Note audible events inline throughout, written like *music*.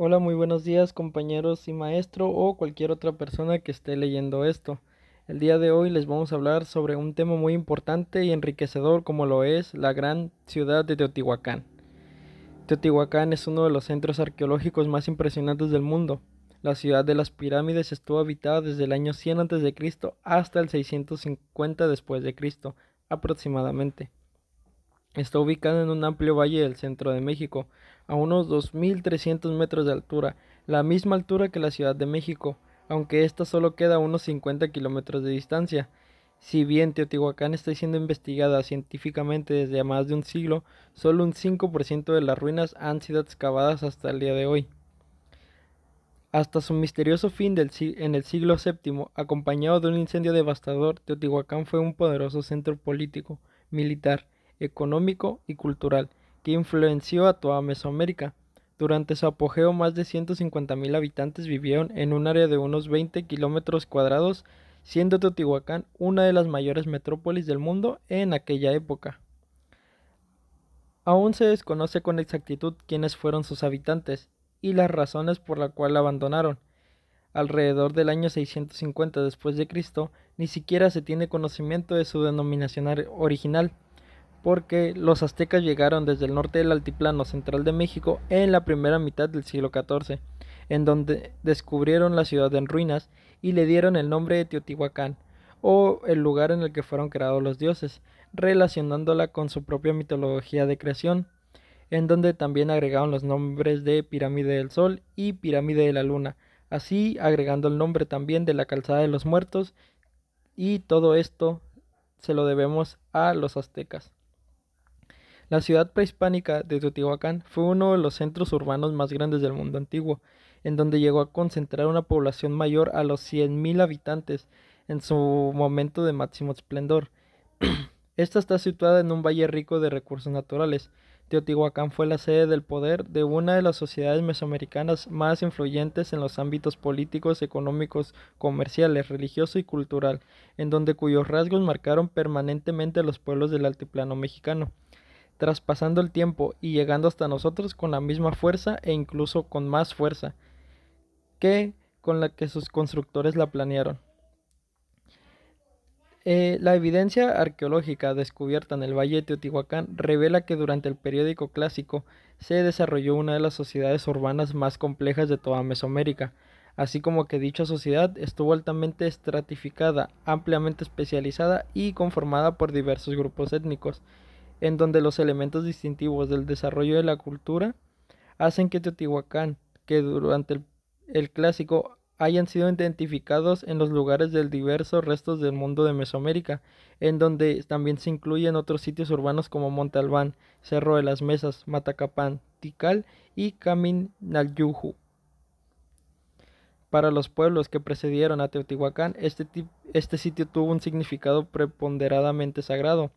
Hola, muy buenos días compañeros y maestro o cualquier otra persona que esté leyendo esto. El día de hoy les vamos a hablar sobre un tema muy importante y enriquecedor como lo es la gran ciudad de Teotihuacán. Teotihuacán es uno de los centros arqueológicos más impresionantes del mundo. La ciudad de las pirámides estuvo habitada desde el año 100 a.C. hasta el 650 después de Cristo, aproximadamente. Está ubicada en un amplio valle del centro de México, a unos 2.300 metros de altura, la misma altura que la Ciudad de México, aunque ésta solo queda a unos 50 kilómetros de distancia. Si bien Teotihuacán está siendo investigada científicamente desde más de un siglo, solo un 5% de las ruinas han sido excavadas hasta el día de hoy. Hasta su misterioso fin del en el siglo VII, acompañado de un incendio devastador, Teotihuacán fue un poderoso centro político, militar, económico y cultural que influenció a toda Mesoamérica. Durante su apogeo, más de 150.000 habitantes vivieron en un área de unos 20 kilómetros cuadrados, siendo Teotihuacán una de las mayores metrópolis del mundo en aquella época. Aún se desconoce con exactitud quiénes fueron sus habitantes y las razones por las cuales la abandonaron. Alrededor del año 650 después de Cristo, ni siquiera se tiene conocimiento de su denominación original porque los aztecas llegaron desde el norte del altiplano central de México en la primera mitad del siglo XIV, en donde descubrieron la ciudad en ruinas y le dieron el nombre de Teotihuacán, o el lugar en el que fueron creados los dioses, relacionándola con su propia mitología de creación, en donde también agregaron los nombres de Pirámide del Sol y Pirámide de la Luna, así agregando el nombre también de la Calzada de los Muertos, y todo esto se lo debemos a los aztecas. La ciudad prehispánica de Teotihuacán fue uno de los centros urbanos más grandes del mundo antiguo, en donde llegó a concentrar una población mayor a los 100.000 habitantes en su momento de máximo esplendor. *clears throat* Esta está situada en un valle rico de recursos naturales. Teotihuacán fue la sede del poder de una de las sociedades mesoamericanas más influyentes en los ámbitos políticos, económicos, comerciales, religioso y cultural, en donde cuyos rasgos marcaron permanentemente a los pueblos del altiplano mexicano traspasando el tiempo y llegando hasta nosotros con la misma fuerza e incluso con más fuerza que con la que sus constructores la planearon. Eh, la evidencia arqueológica descubierta en el Valle de Teotihuacán revela que durante el periódico clásico se desarrolló una de las sociedades urbanas más complejas de toda Mesoamérica, así como que dicha sociedad estuvo altamente estratificada, ampliamente especializada y conformada por diversos grupos étnicos, en donde los elementos distintivos del desarrollo de la cultura hacen que Teotihuacán, que durante el, clásico hayan sido identificados en los lugares del diversos restos del mundo de Mesoamérica, en donde también se incluyen otros sitios urbanos como Monte Albán, Cerro de las Mesas, Matacapán, Tikal y Caminalyuju. Para los pueblos que precedieron a Teotihuacán, este, este sitio tuvo un significado preponderadamente sagrado,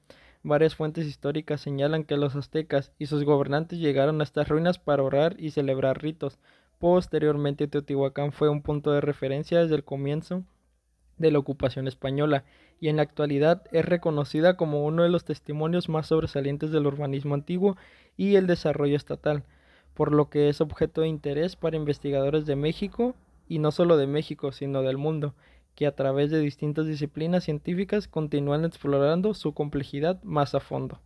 Varias fuentes históricas señalan que los aztecas y sus gobernantes llegaron a estas ruinas para orar y celebrar ritos. Posteriormente Teotihuacán fue un punto de referencia desde el comienzo de la ocupación española y en la actualidad es reconocida como uno de los testimonios más sobresalientes del urbanismo antiguo y el desarrollo estatal, por lo que es objeto de interés para investigadores de México y no solo de México, sino del mundo, que a través de distintas disciplinas científicas continúan explorando su complejidad más a fondo.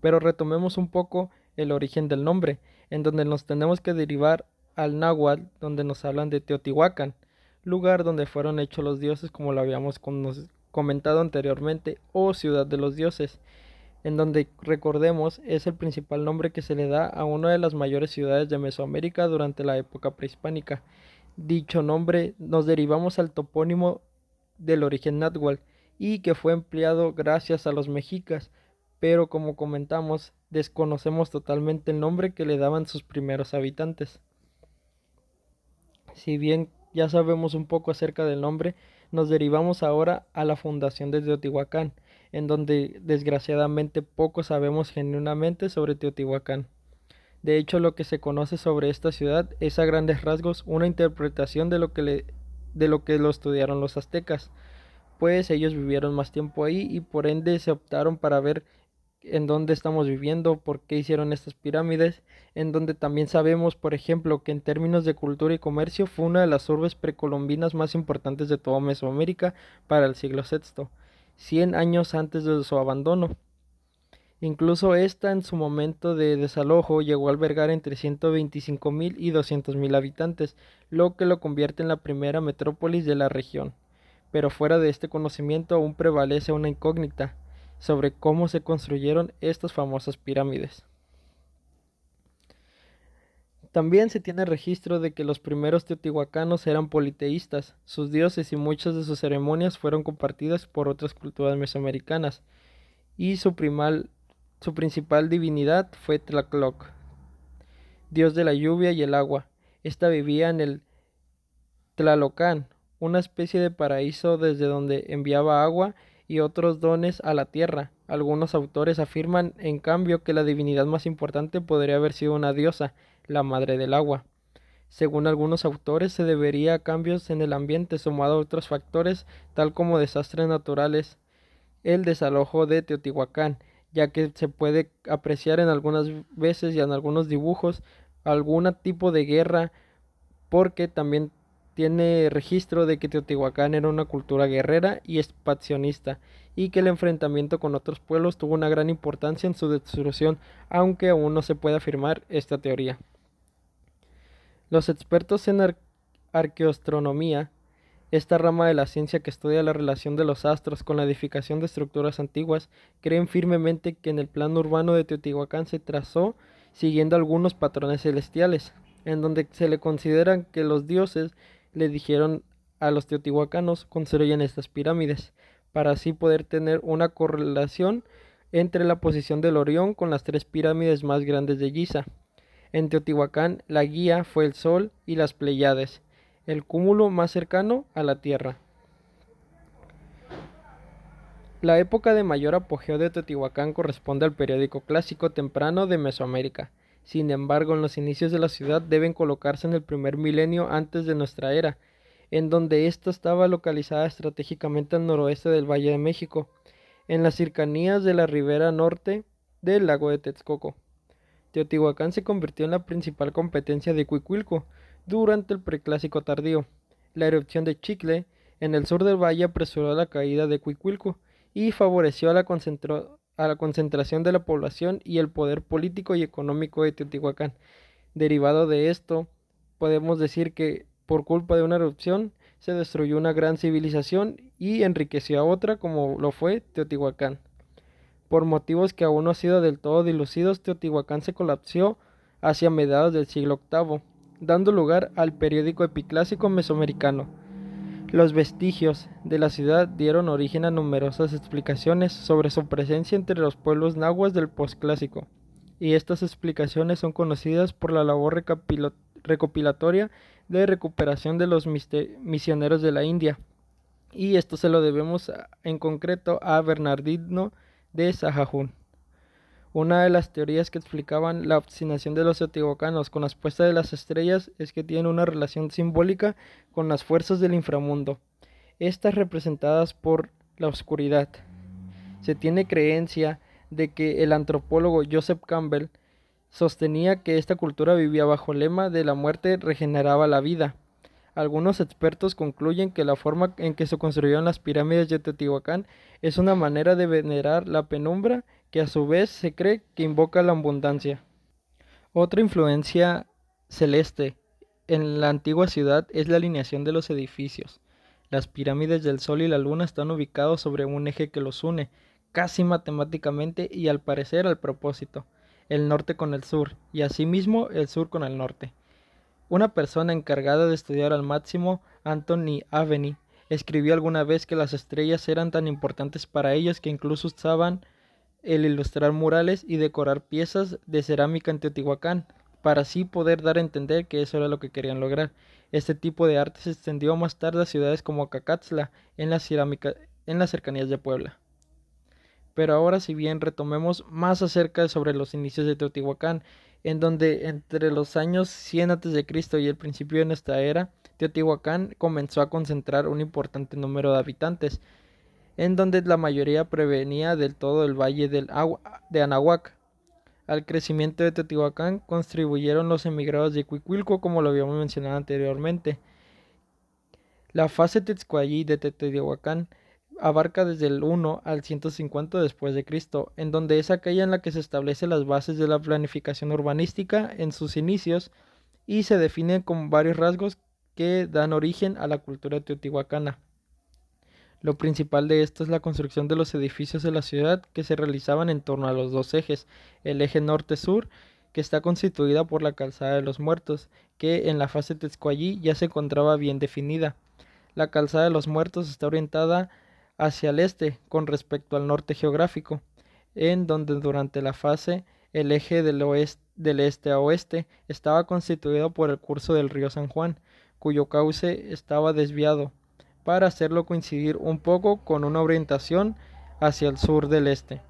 Pero retomemos un poco el origen del nombre, en donde nos tenemos que derivar al náhuatl, donde nos hablan de Teotihuacán, lugar donde fueron hechos los dioses como lo habíamos comentado anteriormente, o ciudad de los dioses, en donde recordemos es el principal nombre que se le da a una de las mayores ciudades de Mesoamérica durante la época prehispánica, dicho nombre nos derivamos al topónimo del origen náhuatl y que fue empleado gracias a los mexicas, pero como comentamos, desconocemos totalmente el nombre que le daban sus primeros habitantes. Si bien ya sabemos un poco acerca del nombre, nos derivamos ahora a la fundación de Teotihuacán, en donde desgraciadamente poco sabemos genuinamente sobre Teotihuacán. De hecho, lo que se conoce sobre esta ciudad es a grandes rasgos una interpretación de lo que, de lo, que lo estudiaron los aztecas, pues ellos vivieron más tiempo ahí y por ende se optaron para ver en dónde estamos viviendo, por qué hicieron estas pirámides, en donde también sabemos, por ejemplo, que en términos de cultura y comercio fue una de las urbes precolombinas más importantes de toda Mesoamérica para el siglo VI, 100 años antes de su abandono. Incluso esta en su momento de desalojo llegó a albergar entre 125.000 y 200.000 habitantes, lo que lo convierte en la primera metrópolis de la región. Pero fuera de este conocimiento aún prevalece una incógnita sobre cómo se construyeron estas famosas pirámides. También se tiene registro de que los primeros teotihuacanos eran politeístas, sus dioses y muchas de sus ceremonias fueron compartidas por otras culturas mesoamericanas, y su primal su principal divinidad fue Tlacloc, dios de la lluvia y el agua. Esta vivía en el Tlalocan, una especie de paraíso desde donde enviaba agua y otros dones a la tierra. Algunos autores afirman, en cambio, que la divinidad más importante podría haber sido una diosa, la madre del agua. Según algunos autores, se debería a cambios en el ambiente sumado a otros factores, tal como desastres naturales, el desalojo de Teotihuacán, ya que se puede apreciar en algunas veces y en algunos dibujos algún tipo de guerra, porque también tiene registro de que Teotihuacán era una cultura guerrera y expansionista, y que el enfrentamiento con otros pueblos tuvo una gran importancia en su destrucción, aunque aún no se puede afirmar esta teoría. Los expertos en arqueoastronomía esta rama de la ciencia que estudia la relación de los astros con la edificación de estructuras antiguas creen firmemente que en el plano urbano de Teotihuacán se trazó siguiendo algunos patrones celestiales, en donde se le consideran que los dioses le dijeron a los teotihuacanos construyen estas pirámides, para así poder tener una correlación entre la posición del Orión con las tres pirámides más grandes de Giza. En Teotihuacán la guía fue el Sol y las Pleiades, el cúmulo más cercano a la Tierra. La época de mayor apogeo de Teotihuacán corresponde al periódico clásico temprano de Mesoamérica. Sin embargo, en los inicios de la ciudad deben colocarse en el primer milenio antes de nuestra era, en donde ésta estaba localizada estratégicamente al noroeste del Valle de México, en las cercanías de la ribera norte del lago de Texcoco. Teotihuacán se convirtió en la principal competencia de Cuicuilco, durante el preclásico tardío. La erupción de Chicle en el sur del valle apresuró la caída de Cuicuilco y favoreció a la, concentración de la población y el poder político y económico de Teotihuacán. Derivado de esto, podemos decir que por culpa de una erupción se destruyó una gran civilización y enriqueció a otra como lo fue Teotihuacán. Por motivos que aún no han sido del todo dilucidos, Teotihuacán se colapsó hacia mediados del siglo VIII dando lugar al periódico epiclásico mesoamericano. Los vestigios de la ciudad dieron origen a numerosas explicaciones sobre su presencia entre los pueblos nahuas del posclásico, y estas explicaciones son conocidas por la labor recopilatoria de recuperación de los misioneros de la India, y esto se lo debemos en concreto a Bernardino de Sahajún. Una de las teorías que explicaban la obstinación de los teotihuacanos con las puestas de las estrellas es que tienen una relación simbólica con las fuerzas del inframundo, estas representadas por la oscuridad. Se tiene creencia de que el antropólogo Joseph Campbell sostenía que esta cultura vivía bajo el lema de la muerte regeneraba la vida. Algunos expertos concluyen que la forma en que se construyeron las pirámides de Teotihuacán es una manera de venerar la penumbra que a su vez se cree que invoca la abundancia. Otra influencia celeste en la antigua ciudad es la alineación de los edificios. Las pirámides del Sol y la Luna están ubicados sobre un eje que los une, casi matemáticamente y al parecer al propósito, el norte con el sur, y asimismo el sur con el norte. Una persona encargada de estudiar al máximo, Anthony Aveni, escribió alguna vez que las estrellas eran tan importantes para ellos que incluso usaban el ilustrar murales y decorar piezas de cerámica en Teotihuacán, para así poder dar a entender que eso era lo que querían lograr. Este tipo de arte se extendió más tarde a ciudades como Cacatzla, en la, cerámica, en las cercanías de Puebla. Pero ahora si bien retomemos más acerca sobre los inicios de Teotihuacán, en donde entre los años 100 a.C. y el principio de nuestra era, Teotihuacán comenzó a concentrar un importante número de habitantes, en donde la mayoría prevenía del todo el valle del de Anahuac. Al crecimiento de Teotihuacán contribuyeron los emigrados de Cuicuilco, como lo habíamos mencionado anteriormente. La fase Tetzcuayí de Teotihuacán abarca desde el 1 al 150 después de Cristo, en donde es aquella en la que se establecen las bases de la planificación urbanística en sus inicios y se define con varios rasgos que dan origen a la cultura teotihuacana. Lo principal de esto es la construcción de los edificios de la ciudad que se realizaban en torno a los dos ejes, el eje norte-sur, que está constituida por la calzada de los muertos, que en la fase Tezcuallí ya se encontraba bien definida. La calzada de los muertos está orientada hacia el este con respecto al norte geográfico, en donde durante la fase el eje del, oeste, del este a oeste estaba constituido por el curso del río San Juan, cuyo cauce estaba desviado para hacerlo coincidir un poco con una orientación hacia el sur del este.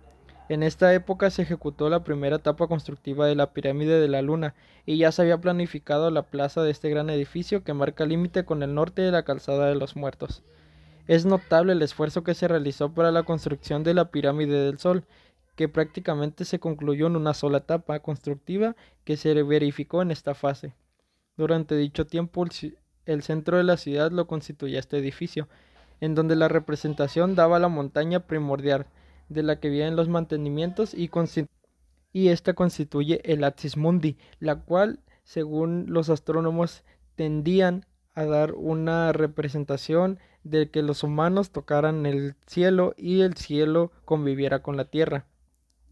En esta época se ejecutó la primera etapa constructiva de la pirámide de la Luna y ya se había planificado la plaza de este gran edificio que marca límite con el norte de la calzada de los muertos. Es notable el esfuerzo que se realizó para la construcción de la pirámide del Sol, que prácticamente se concluyó en una sola etapa constructiva que se verificó en esta fase. Durante dicho tiempo el centro de la ciudad lo constituía este edificio, en donde la representación daba la montaña primordial, de la que vienen los mantenimientos y, esta constituye el Axis Mundi, la cual, según los astrónomos, tendían a dar una representación de que los humanos tocaran el cielo y el cielo conviviera con la tierra,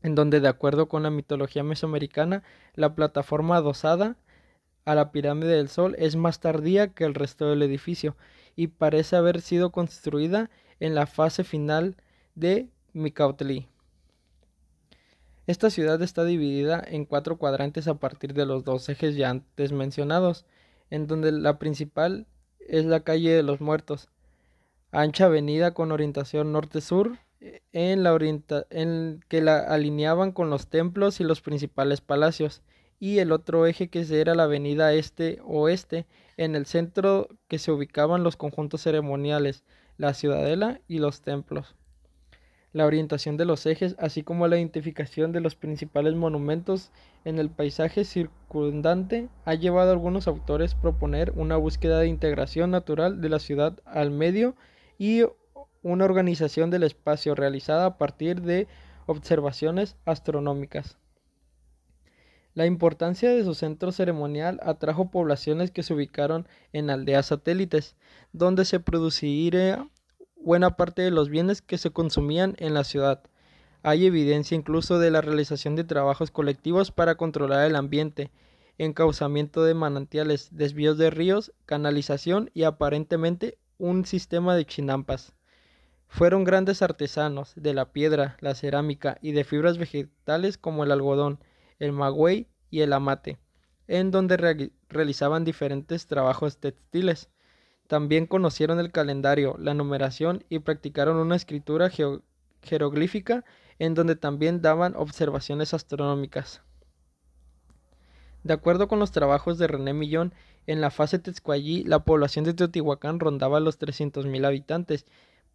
en donde de acuerdo con la mitología mesoamericana, la plataforma adosada a la pirámide del Sol es más tardía que el resto del edificio y parece haber sido construida en la fase final de Micautli. Esta ciudad está dividida en cuatro cuadrantes a partir de los dos ejes ya antes mencionados, en donde la principal es la calle de los muertos, ancha avenida con orientación norte-sur, en, la en que la alineaban con los templos y los principales palacios, y el otro eje que era la avenida este-oeste, en el centro que se ubicaban los conjuntos ceremoniales, la ciudadela y los templos. La orientación de los ejes, así como la identificación de los principales monumentos en el paisaje circundante, ha llevado a algunos autores a proponer una búsqueda de integración natural de la ciudad al medio y una organización del espacio realizada a partir de observaciones astronómicas. La importancia de su centro ceremonial atrajo poblaciones que se ubicaron en aldeas satélites, donde se produciría buena parte de los bienes que se consumían en la ciudad. Hay evidencia incluso de la realización de trabajos colectivos para controlar el ambiente, encauzamiento de manantiales, desvíos de ríos, canalización y aparentemente un sistema de chinampas. Fueron grandes artesanos de la piedra, la cerámica y de fibras vegetales como el algodón, el magüey y el amate, en donde realizaban diferentes trabajos textiles. También conocieron el calendario, la numeración y practicaron una escritura jeroglífica en donde también daban observaciones astronómicas. De acuerdo con los trabajos de René Millón, en la fase Tezcuallí la población de Teotihuacán rondaba los 300.000 habitantes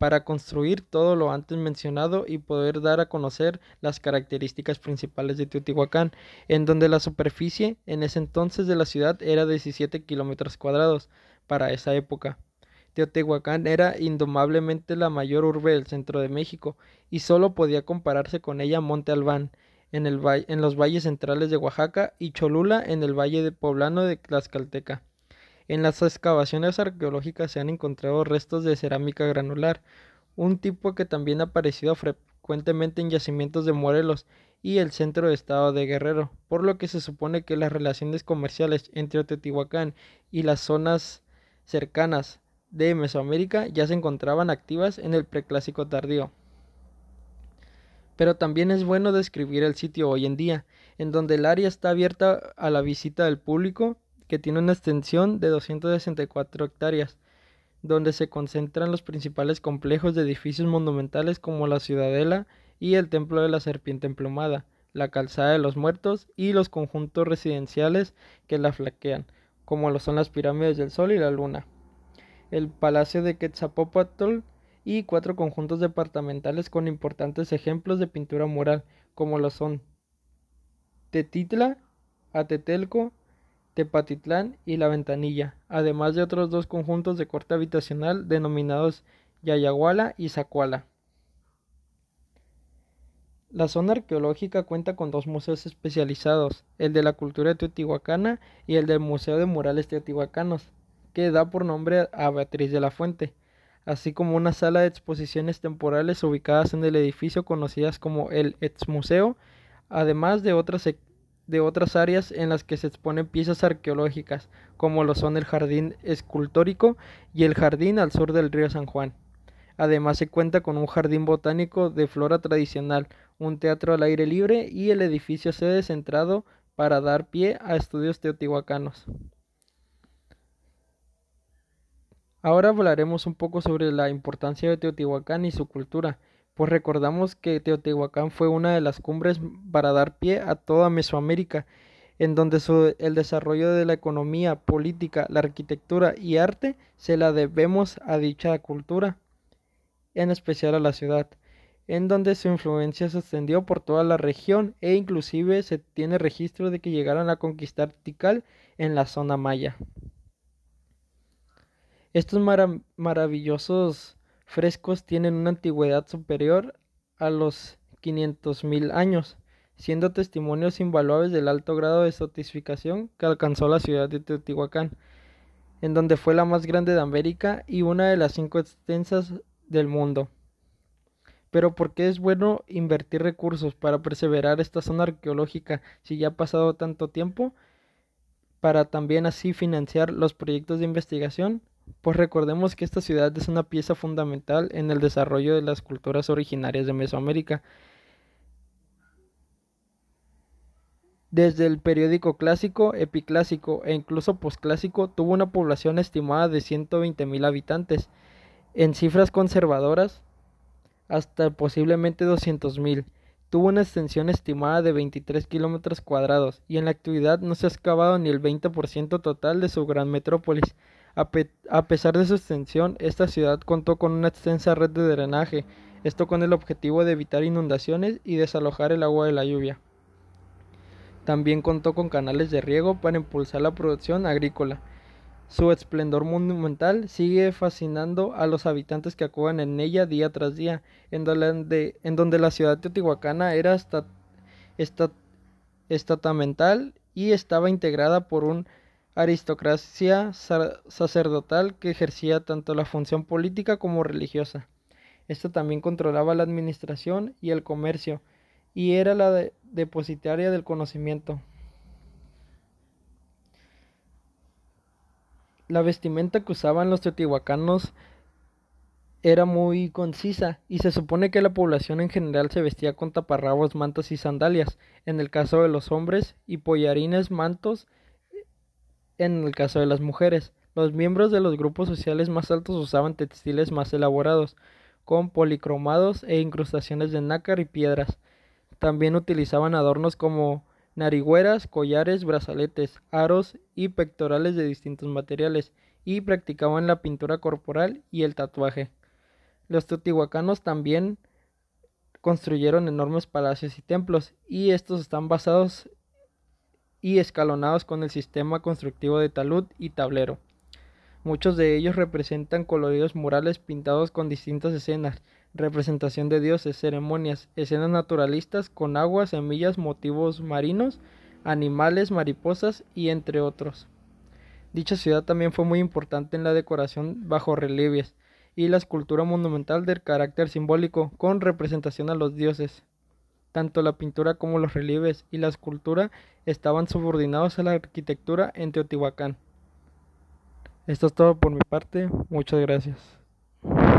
para construir todo lo antes mencionado y poder dar a conocer las características principales de Teotihuacán, en donde la superficie en ese entonces de la ciudad era de 17 kilómetros cuadrados para esa época. Teotihuacán era indomablemente la mayor urbe del centro de México y solo podía compararse con ella Monte Albán en, el en los valles centrales de Oaxaca y Cholula en el valle de poblano de Tlaxcalteca. En las excavaciones arqueológicas se han encontrado restos de cerámica granular, un tipo que también ha aparecido frecuentemente en yacimientos de Morelos y el centro de estado de Guerrero, por lo que se supone que las relaciones comerciales entre Teotihuacán y las zonas cercanas de Mesoamérica ya se encontraban activas en el preclásico tardío. Pero también es bueno describir el sitio hoy en día, en donde el área está abierta a la visita del público que tiene una extensión de 264 hectáreas, donde se concentran los principales complejos de edificios monumentales como la Ciudadela y el Templo de la Serpiente Emplumada, la Calzada de los Muertos y los conjuntos residenciales que la flaquean, como lo son las pirámides del Sol y la Luna. El Palacio de Quetzalpóatl y cuatro conjuntos departamentales con importantes ejemplos de pintura mural, como lo son Tetitla, Atetelco, Tepatitlán y La Ventanilla, además de otros dos conjuntos de corte habitacional denominados Yayaguala y Zacuala. La zona arqueológica cuenta con dos museos especializados, el de la cultura teotihuacana y el del Museo de Murales Teotihuacanos, que da por nombre a Beatriz de la Fuente, así como una sala de exposiciones temporales ubicadas en el edificio conocidas como el Exmuseo, además de otras, de otras áreas en las que se exponen piezas arqueológicas, como lo son el Jardín Escultórico y el Jardín al sur del río San Juan. Además se cuenta con un jardín botánico de flora tradicional, un teatro al aire libre y el edificio sede centrado para dar pie a estudios teotihuacanos. Ahora hablaremos un poco sobre la importancia de Teotihuacán y su cultura, pues recordamos que Teotihuacán fue una de las cumbres para dar pie a toda Mesoamérica, en donde el desarrollo de la economía, política, la arquitectura y arte se la debemos a dicha cultura en especial a la ciudad, en donde su influencia se extendió por toda la región e inclusive se tiene registro de que llegaron a conquistar Tikal en la zona maya. Estos maravillosos frescos tienen una antigüedad superior a los 500.000 años, siendo testimonios invaluables del alto grado de sotificación que alcanzó la ciudad de Teotihuacán, en donde fue la más grande de América y una de las cinco extensas del mundo. Pero ¿por qué es bueno invertir recursos para perseverar esta zona arqueológica si ya ha pasado tanto tiempo? Para también así financiar los proyectos de investigación. Pues recordemos que esta ciudad es una pieza fundamental en el desarrollo de las culturas originarias de Mesoamérica. Desde el periódico clásico, epiclásico e incluso posclásico tuvo una población estimada de 120.000 habitantes en cifras conservadoras, hasta posiblemente 200.000. Tuvo una extensión estimada de 23 kilómetros cuadrados y en la actualidad no se ha excavado ni el 20% total de su gran metrópolis. A, pesar de su extensión, esta ciudad contó con una extensa red de drenaje, esto con el objetivo de evitar inundaciones y desalojar el agua de la lluvia. También contó con canales de riego para impulsar la producción agrícola. Su esplendor monumental sigue fascinando a los habitantes que acuden en ella día tras día, en donde, la ciudad teotihuacana era estamental y estaba integrada por una aristocracia sacerdotal que ejercía tanto la función política como religiosa. Esta también controlaba la administración y el comercio, y era la depositaria del conocimiento. La vestimenta que usaban los teotihuacanos era muy concisa y se supone que la población en general se vestía con taparrabos, mantas y sandalias, en el caso de los hombres, y pollarines, mantos, en el caso de las mujeres. Los miembros de los grupos sociales más altos usaban textiles más elaborados, con policromados e incrustaciones de nácar y piedras. También utilizaban adornos como narigüeras, collares, brazaletes, aros y pectorales de distintos materiales, y practicaban la pintura corporal y el tatuaje. Los teotihuacanos también construyeron enormes palacios y templos, y estos están basados y escalonados con el sistema constructivo de talud y tablero. Muchos de ellos representan coloridos murales pintados con distintas escenas, representación de dioses, ceremonias, escenas naturalistas con agua, semillas, motivos marinos, animales, mariposas y entre otros. Dicha ciudad también fue muy importante en la decoración bajo relieves y la escultura monumental del carácter simbólico con representación a los dioses. Tanto la pintura como los relieves y la escultura estaban subordinados a la arquitectura en Teotihuacán. Esto es todo por mi parte. Muchas gracias.